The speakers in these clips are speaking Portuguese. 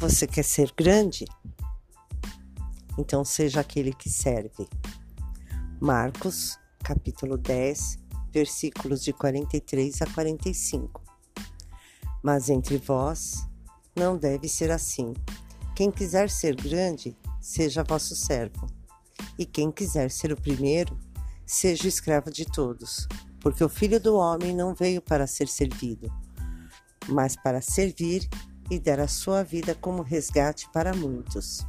Você quer ser grande? Então seja aquele que serve. Marcos, capítulo 10, versículos de 43 a 45. Mas entre vós não deve ser assim. Quem quiser ser grande, seja vosso servo. E quem quiser ser o primeiro, seja escravo de todos. Porque o filho do homem não veio para ser servido, mas para servir e dar a sua vida como resgate para muitos.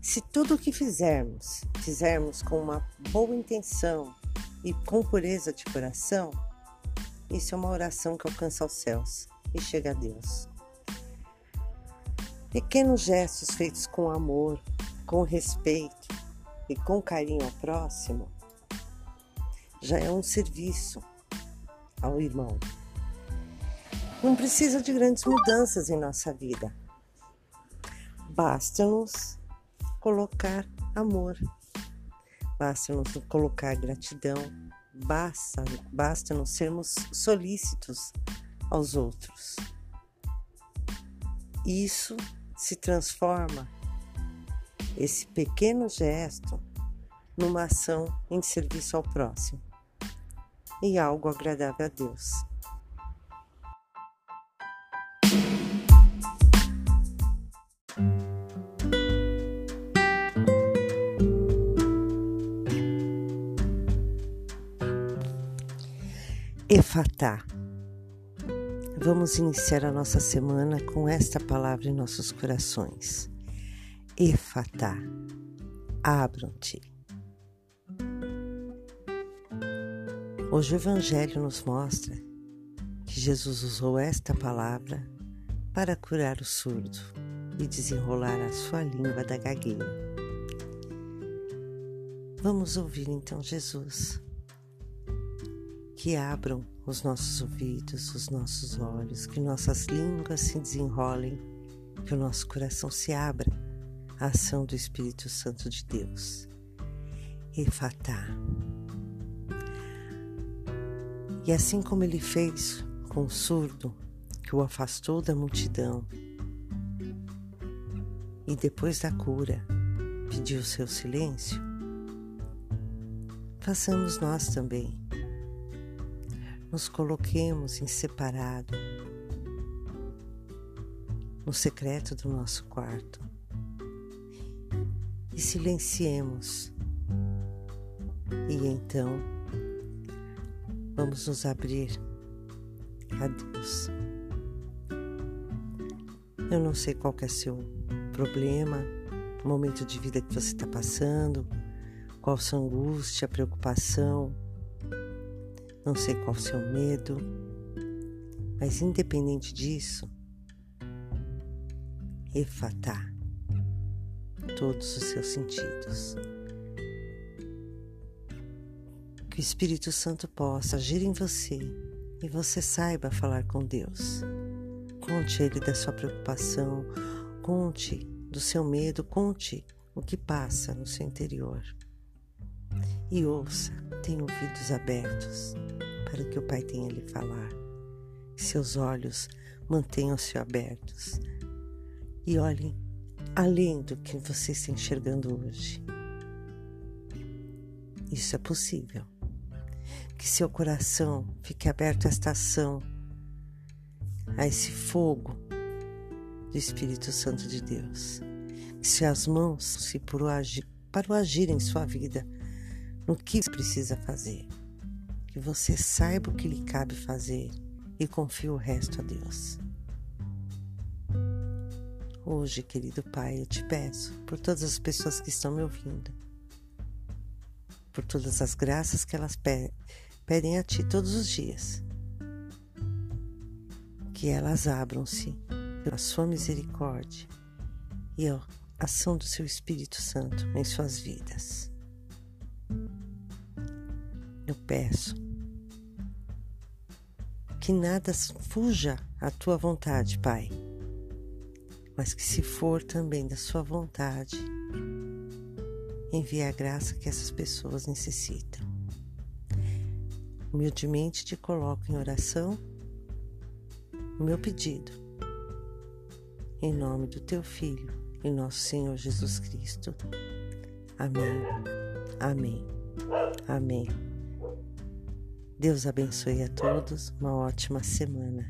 Se tudo o que fizermos, fizermos com uma boa intenção e com pureza de coração, isso é uma oração que alcança os céus e chega a Deus. Pequenos gestos feitos com amor, com respeito e com carinho ao próximo já é um serviço ao irmão. Não precisa de grandes mudanças em nossa vida. Basta-nos colocar amor, basta-nos colocar gratidão, basta, basta-nos sermos solícitos aos outros. Isso se transforma, esse pequeno gesto, numa ação em serviço ao próximo e algo agradável a Deus. Efatá. Vamos iniciar a nossa semana com esta palavra em nossos corações. Efatá. Abram-te. Hoje o Evangelho nos mostra que Jesus usou esta palavra para curar o surdo e desenrolar a sua língua da gagueira. Vamos ouvir então Jesus que abram os nossos ouvidos, os nossos olhos, que nossas línguas se desenrolem, que o nosso coração se abra à ação do Espírito Santo de Deus. Efatá. E assim como ele fez com o surdo, que o afastou da multidão, e depois da cura pediu seu silêncio, façamos nós também nos coloquemos em separado, no secreto do nosso quarto e silenciemos. E então vamos nos abrir a Deus. Eu não sei qual é seu problema, o momento de vida que você está passando, qual sua angústia, preocupação não sei qual o seu medo, mas independente disso, efatá todos os seus sentidos. Que o Espírito Santo possa agir em você e você saiba falar com Deus. Conte Ele da sua preocupação, conte do seu medo, conte o que passa no seu interior e ouça, tenha ouvidos abertos para que o Pai tenha lhe falar. Seus olhos mantenham-se abertos e olhem além do que você está enxergando hoje. Isso é possível. Que seu coração fique aberto a esta ação, a esse fogo do Espírito Santo de Deus. Que suas mãos se para o agir em sua vida no que precisa fazer. Que você saiba o que lhe cabe fazer e confie o resto a Deus. Hoje, querido Pai, eu te peço por todas as pessoas que estão me ouvindo, por todas as graças que elas pedem a Ti todos os dias, que elas abram-se pela Sua misericórdia e a ação do Seu Espírito Santo em suas vidas. Eu peço que nada fuja à tua vontade, Pai, mas que se for também da sua vontade, envie a graça que essas pessoas necessitam. Humildemente te coloco em oração o meu pedido em nome do teu Filho e nosso Senhor Jesus Cristo. Amém. Amém. Amém. Deus abençoe a todos. Uma ótima semana.